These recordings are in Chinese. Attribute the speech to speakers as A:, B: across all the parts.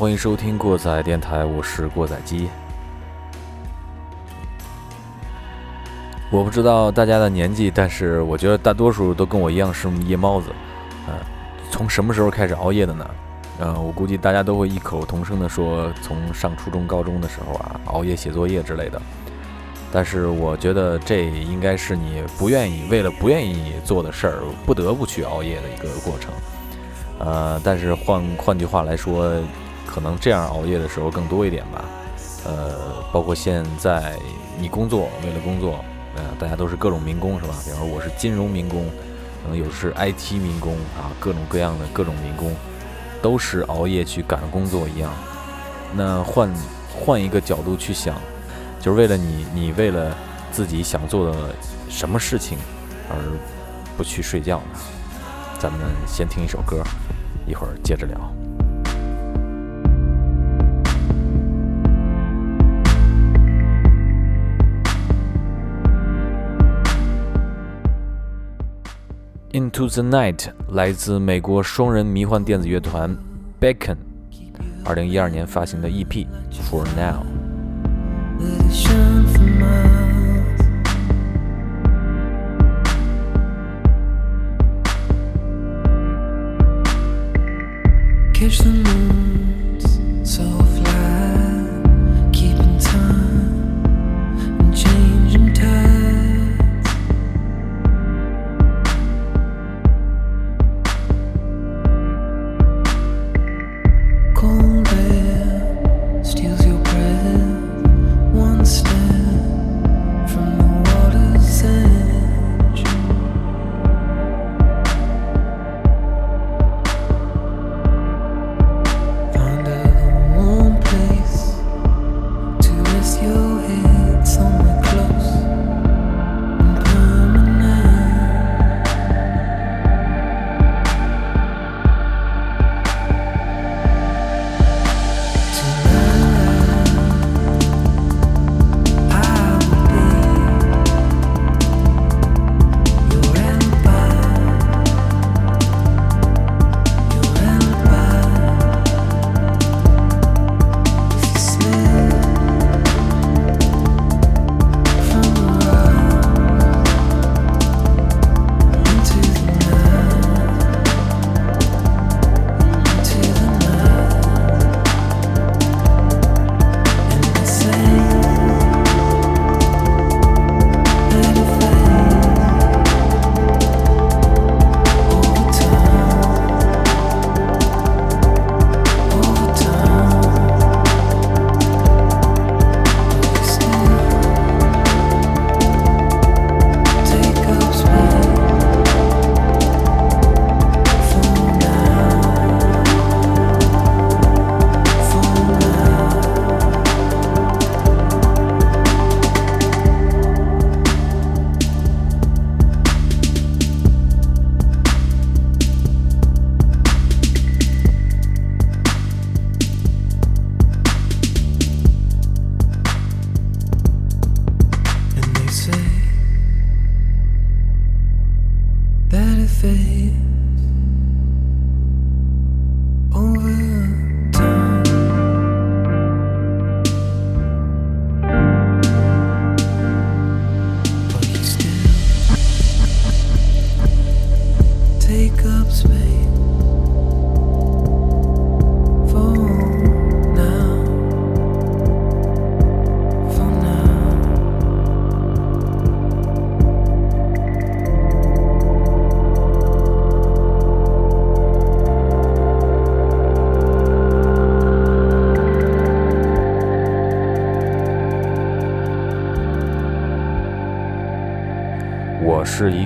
A: 欢迎收听过载电台，我是过载机。我不知道大家的年纪，但是我觉得大多数都跟我一样是夜猫子。呃，从什么时候开始熬夜的呢？呃，我估计大家都会异口同声的说，从上初中、高中的时候啊，熬夜写作业之类的。但是我觉得这应该是你不愿意为了不愿意做的事儿，不得不去熬夜的一个过程。呃，但是换换句话来说，可能这样熬夜的时候更多一点吧。呃，包括现在你工作，为了工作，呃，大家都是各种民工是吧？比方说我是金融民工，可能有是 IT 民工啊，各种各样的各种民工，都是熬夜去赶工作一样。那换换一个角度去想，就是为了你，你为了自己想做的什么事情而不去睡觉呢？咱们先听一首歌。一会儿接着聊。Into the Night 来自美国双人迷幻电子乐团 Beacon，二零一二年发行的 EP For Now。catch the moon's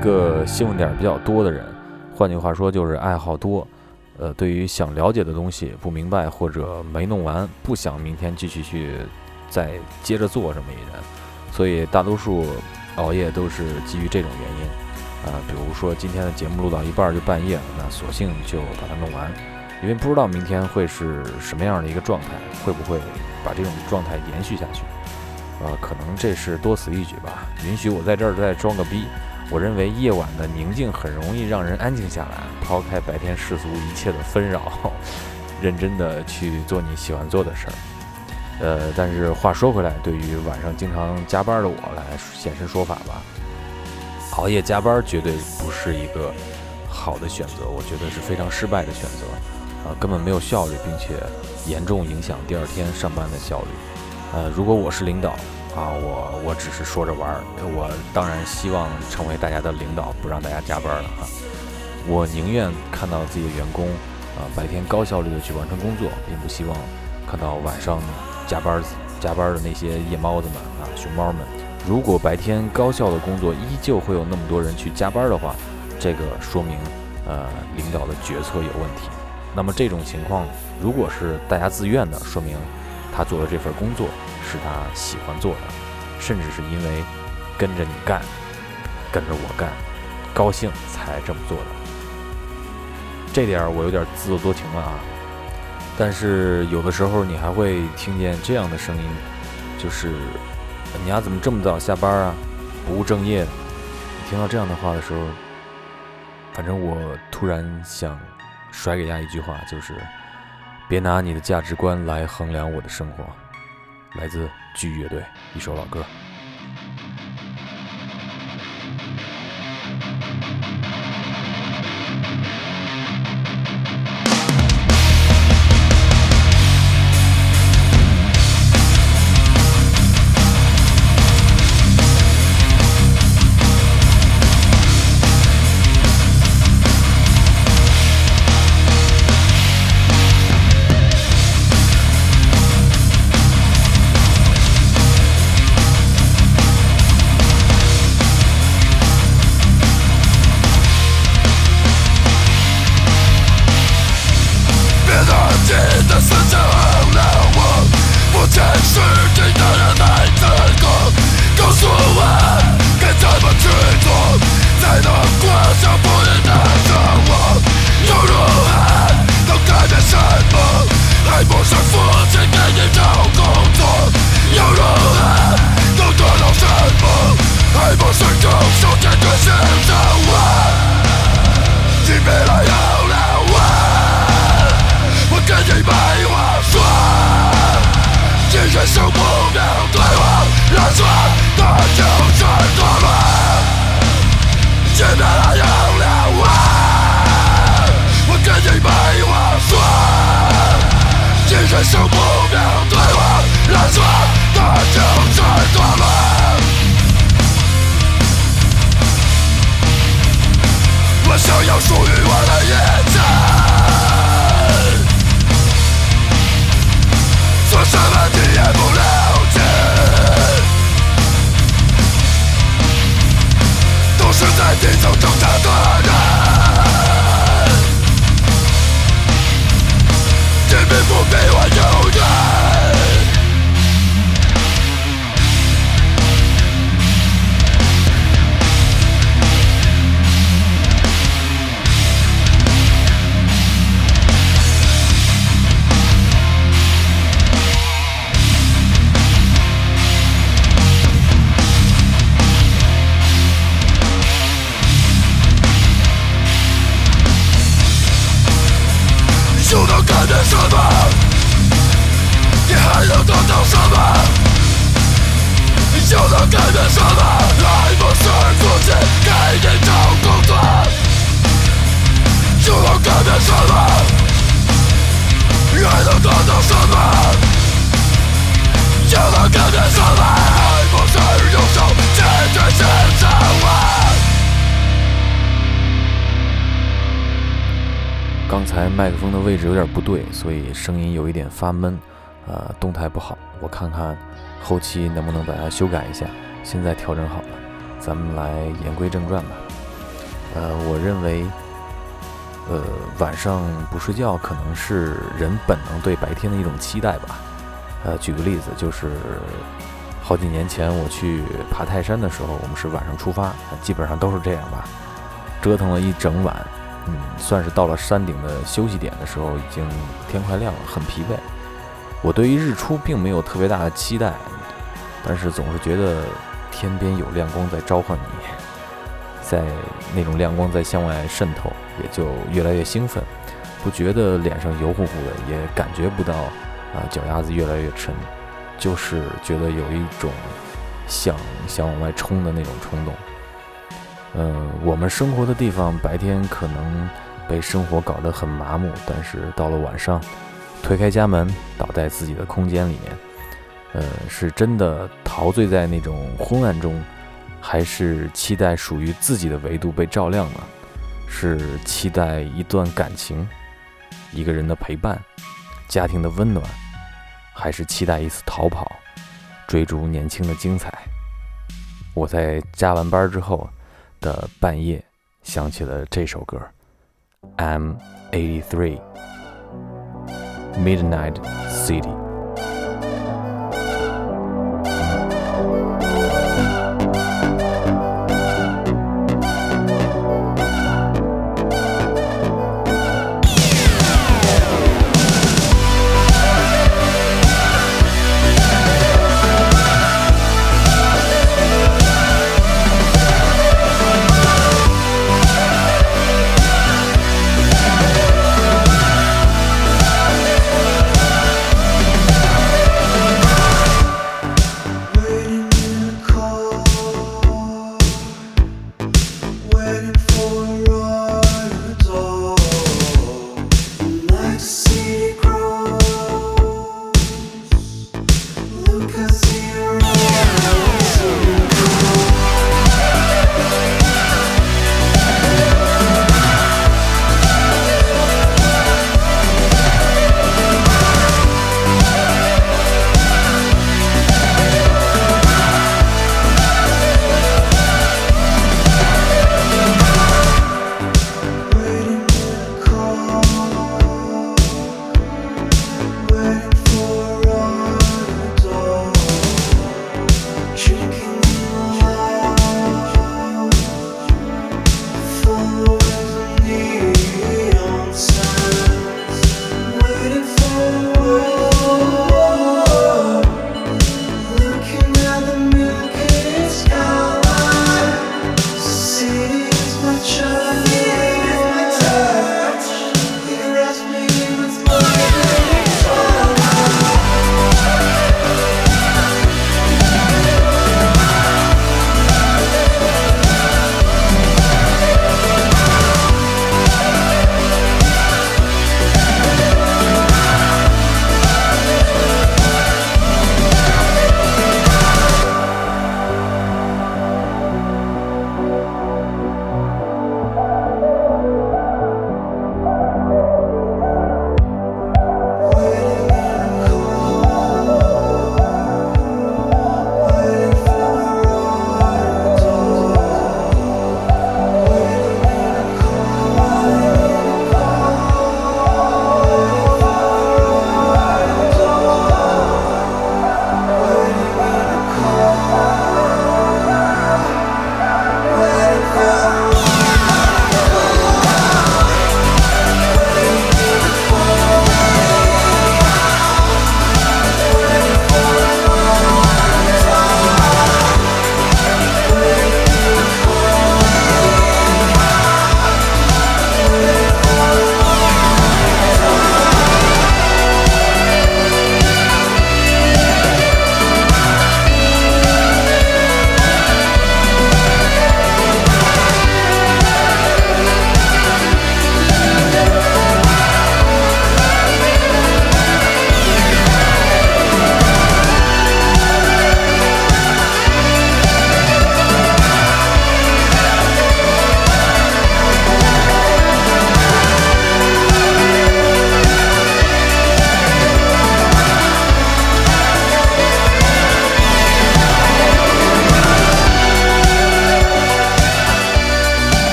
A: 一个新闻点比较多的人，换句话说就是爱好多。呃，对于想了解的东西不明白或者没弄完，不想明天继续去再接着做这么一人，所以大多数熬夜都是基于这种原因。啊、比如说今天的节目录到一半就半夜了，那索性就把它弄完，因为不知道明天会是什么样的一个状态，会不会把这种状态延续下去。呃，可能这是多此一举吧。允许我在这儿再装个逼。我认为夜晚的宁静很容易让人安静下来，抛开白天世俗一切的纷扰，认真的去做你喜欢做的事儿。呃，但是话说回来，对于晚上经常加班的我来现身说法吧，熬夜加班绝对不是一个好的选择，我觉得是非常失败的选择，啊，根本没有效率，并且严重影响第二天上班的效率。呃，如果我是领导啊，我我只是说着玩儿，我当然希望成为大家的领导，不让大家加班了哈。我宁愿看到自己的员工啊白天高效率的去完成工作，并不希望看到晚上。加班加班的那些夜猫子们啊，熊猫们，如果白天高效的工作依旧会有那么多人去加班的话，这个说明呃领导的决策有问题。那么这种情况，如果是大家自愿的，说明他做的这份工作是他喜欢做的，甚至是因为跟着你干，跟着我干，高兴才这么做的。这点我有点自作多情了啊。但是有的时候你还会听见这样的声音，就是你丫怎么这么早下班啊？不务正业的。听到这样的话的时候，反正我突然想甩给丫一句话，就是别拿你的价值观来衡量我的生活。来自巨乐队一首老歌。so 刚才麦克风的位置有点不对，所以声音有一点发闷，呃，动态不好。我看看后期能不能把它修改一下。现在调整好了，咱们来言归正传吧。呃，我认为，呃，晚上不睡觉可能是人本能对白天的一种期待吧。呃，举个例子，就是好几年前我去爬泰山的时候，我们是晚上出发，基本上都是这样吧，折腾了一整晚。嗯，算是到了山顶的休息点的时候，已经天快亮了，很疲惫。我对于日出并没有特别大的期待，但是总是觉得天边有亮光在召唤你，在那种亮光在向外渗透，也就越来越兴奋。不觉得脸上油乎乎的，也感觉不到啊脚丫子越来越沉，就是觉得有一种想想往外冲的那种冲动。嗯，我们生活的地方白天可能被生活搞得很麻木，但是到了晚上，推开家门，倒在自己的空间里面，呃，是真的陶醉在那种昏暗中，还是期待属于自己的维度被照亮呢？是期待一段感情，一个人的陪伴，家庭的温暖，还是期待一次逃跑，追逐年轻的精彩？我在加完班之后。的半夜想起了这首歌儿 mad three midnight City。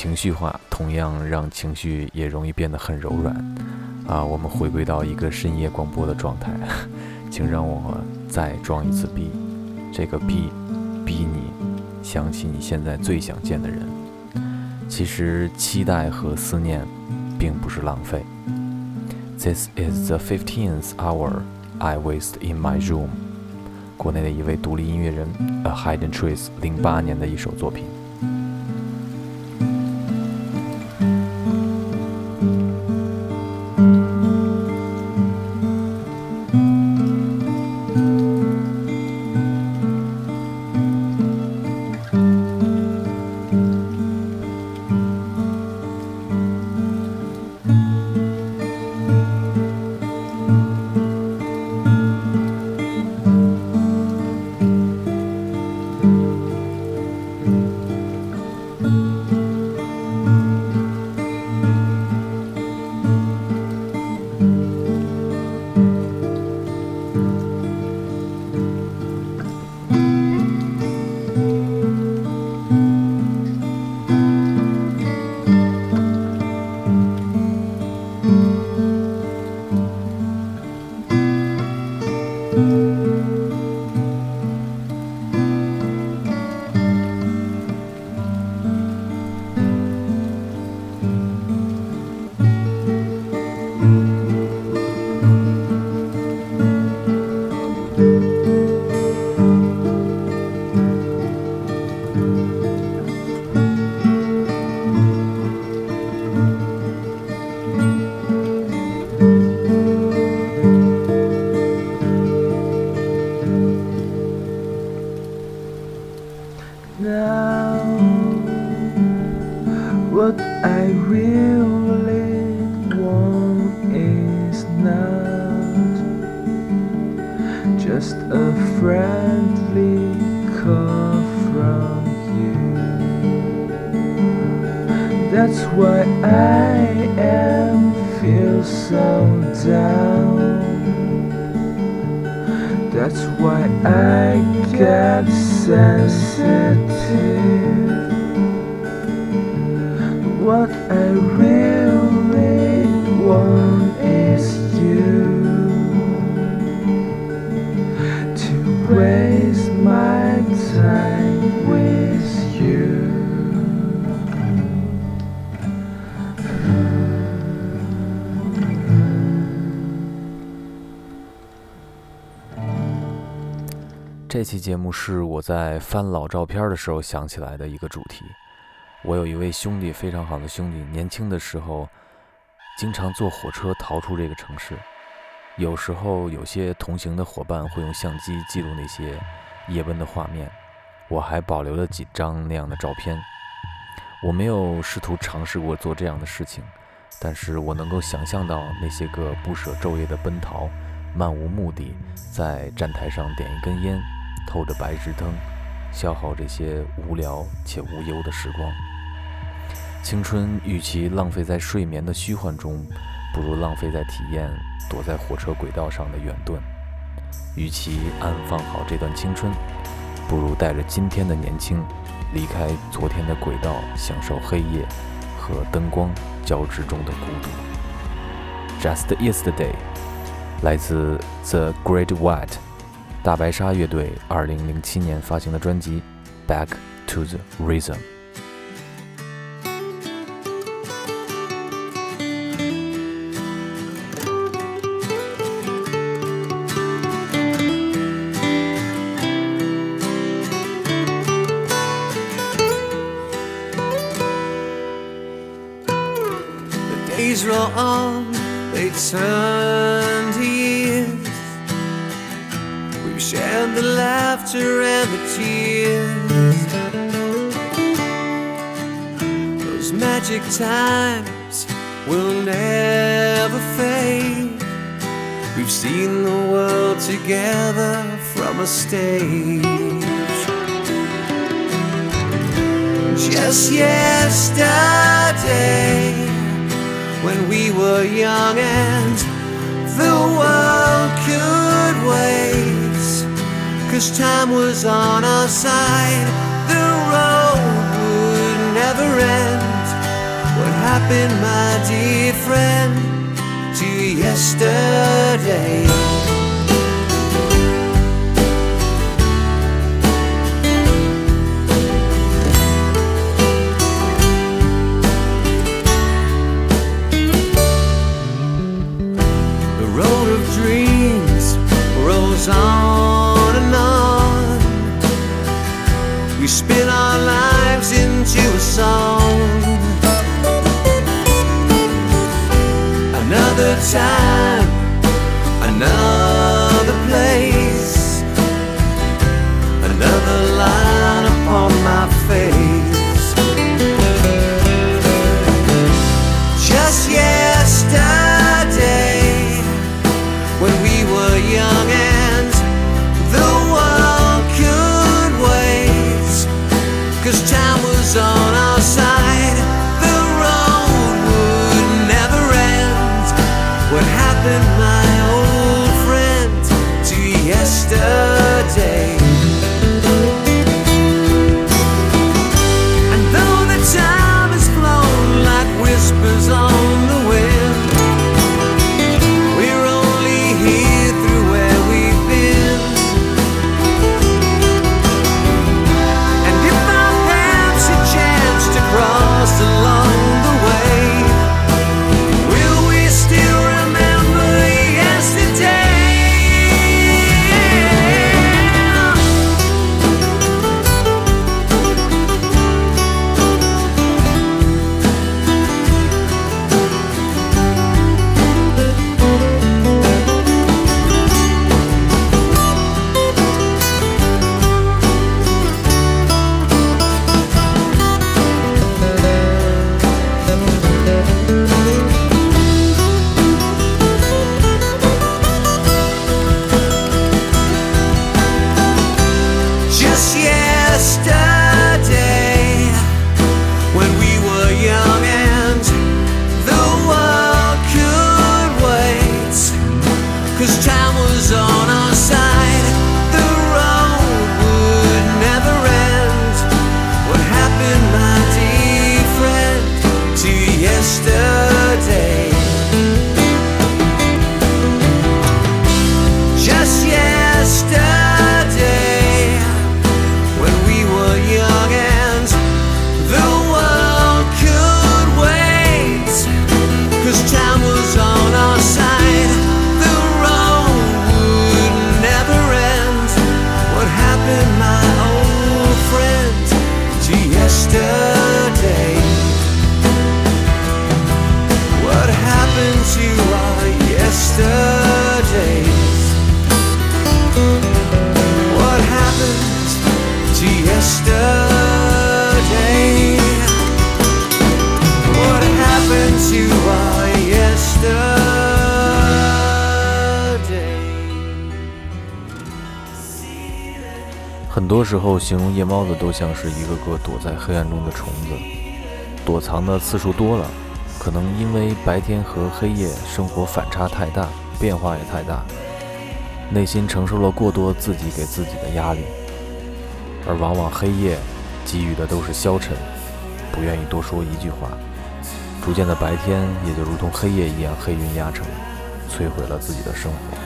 A: 情绪化，同样让情绪也容易变得很柔软。啊，我们回归到一个深夜广播的状态，请让我再装一次逼，这个逼，逼你想起你现在最想见的人。其实期待和思念并不是浪费，This is the fifteenth hour I waste in my room。国内的一位独立音乐人 A Hidden Trees，零八年的一首作品。这期节目是我在翻老照片的时候想起来的一个主题。我有一位兄弟，非常好的兄弟，年轻的时候经常坐火车逃出这个城市。有时候有些同行的伙伴会用相机记录那些夜奔的画面，我还保留了几张那样的照片。我没有试图尝试过做这样的事情，但是我能够想象到那些个不舍昼夜的奔逃，漫无目的在站台上点一根烟。透着白炽灯，消耗这些无聊且无忧的时光。青春与其浪费在睡眠的虚幻中，不如浪费在体验躲在火车轨道上的远遁。与其安放好这段青春，不如带着今天的年轻，离开昨天的轨道，享受黑夜和灯光交织中的孤独。Just yesterday，来自 The Great White。大白鲨乐队二零零七年发行的专辑《Back to the Rhythm》。We've seen the world together from a stage. Just yesterday, when we were young and the world could wait. Cause time was on our side, the road would never end. What happened, my dear friend, to yesterday.
B: The road of dreams rolls on and on. We spin our lives into a song. time 形容夜猫子都像是一个个躲在黑暗中的虫子，躲藏的次数多了，可能因为白天和黑夜生活反差太大，变化也太大，内心承受了过多自己给自己的压力，而往往黑夜给予的都是消沉，不愿意多说一句话，逐渐的白天也就如同黑夜一样黑云压城，摧毁了自己的生活。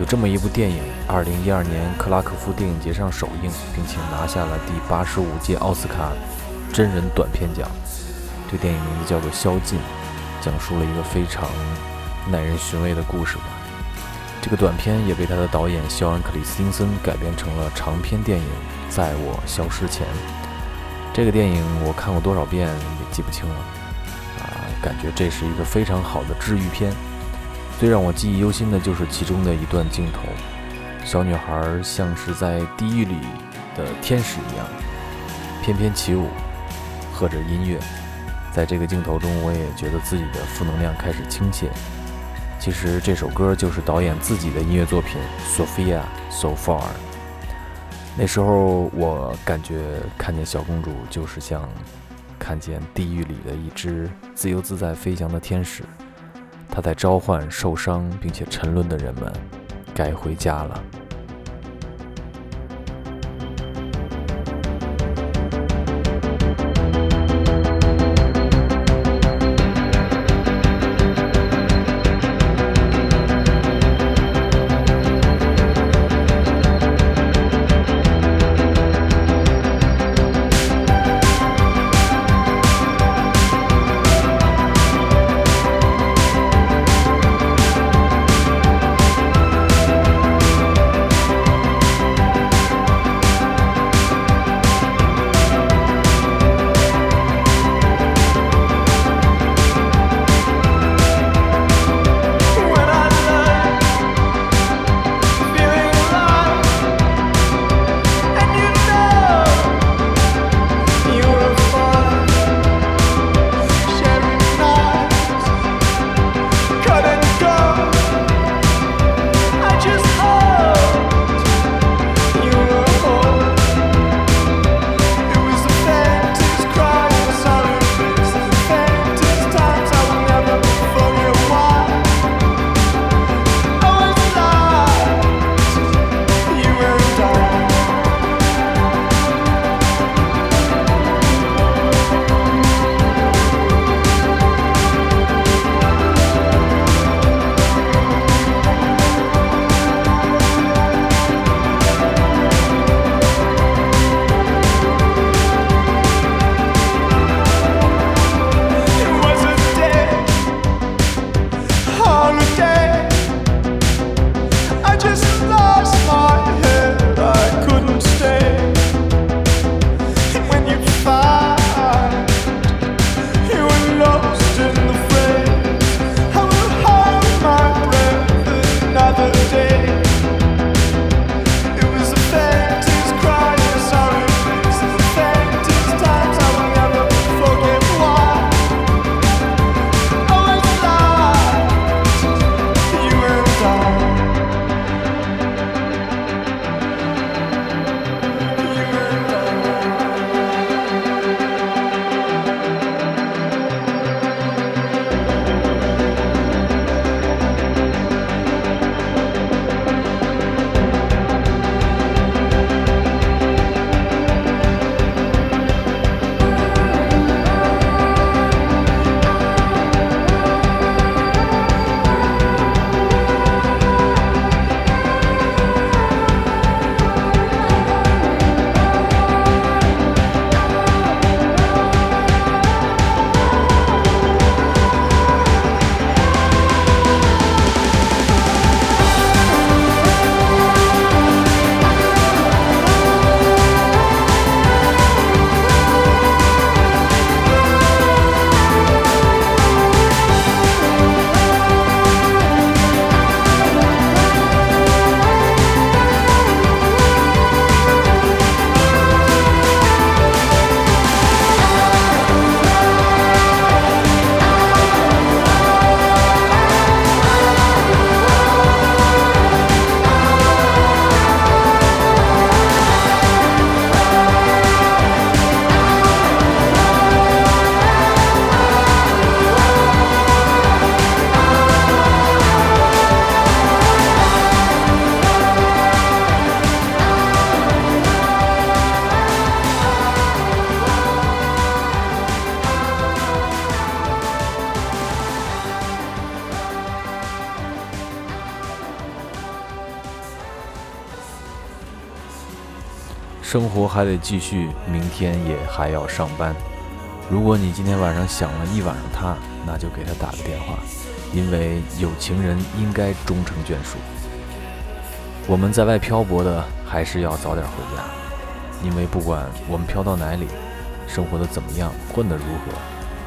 B: 有这么一部电影，二零一二年克拉科夫电影节上首映，并且拿下了第八十五届奥斯卡真人短片奖。这电影名字叫做《宵禁》，讲述了一个非常耐人寻味的故事吧。这个短片也被他的导演肖恩·克里斯汀森改编成了长篇电影《在我消失前》。这个电影我看过多少遍也记不清了，啊，感觉这是一个非常好的治愈片。最让我记忆犹新的就是其中的一段镜头，小女孩像是在地狱里的天使一样，翩翩起舞，和着音乐。在这个镜头中，我也觉得自己的负能量开始倾泻。其实这首歌就是导演自己的音乐作品《Sophia So Far》。那时候我感觉看见小公主，就是像看见地狱里的一只自由自在飞翔的天使。他在召唤受伤并且沉沦的人们，该回家了。
A: 还得继续，明天也还要上班。如果你今天晚上想了一晚上他，那就给他打个电话，因为有情人应该终成眷属。我们在外漂泊的，还是要早点回家，因为不管我们漂到哪里，生活的怎么样，混得如何，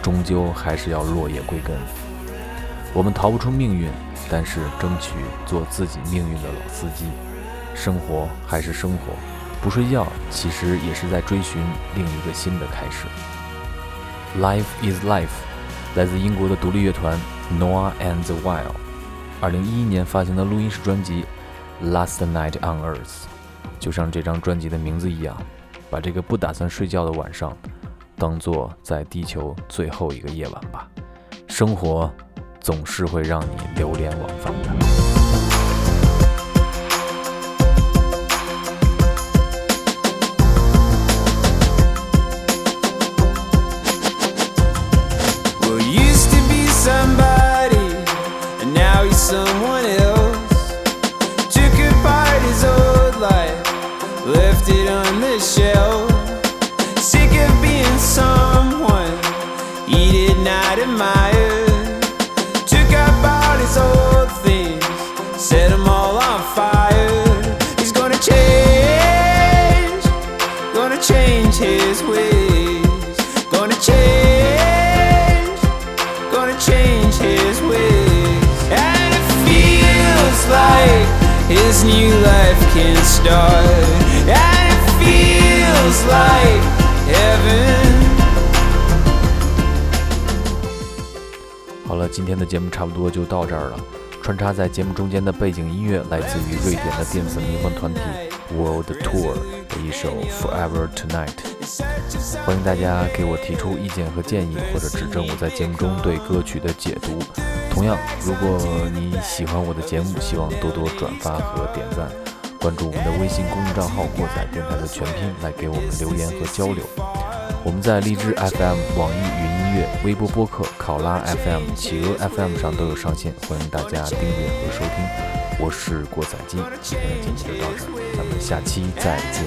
A: 终究还是要落叶归根。我们逃不出命运，但是争取做自己命运的老司机。生活还是生活，不睡觉其实也是在追寻另一个新的开始。Life is life，来自英国的独立乐团 Noah and the Wild，二零一一年发行的录音室专辑《Last Night on Earth》，就像这张专辑的名字一样，把这个不打算睡觉的晚上，当做在地球最后一个夜晚吧。生活。总是会让你流连忘返的。His new life can start. And it feels like heaven. 好了，今天的节目差不多就到这儿了。穿插在节目中间的背景音乐来自于瑞典的电子迷幻团体 World Tour 的一首 Forever Tonight。欢迎大家给我提出意见和建议，或者指正我在节目中对歌曲的解读。同样，如果你喜欢我的节目，希望多多转发和点赞，关注我们的微信公众账号“过载电台”的全拼，来给我们留言和交流。我们在荔枝 FM、网易云音乐、微博播客、考拉 FM、企鹅 FM 上都有上线，欢迎大家订阅和收听。我是过载机，今天的节目就到这儿，咱们下期再见。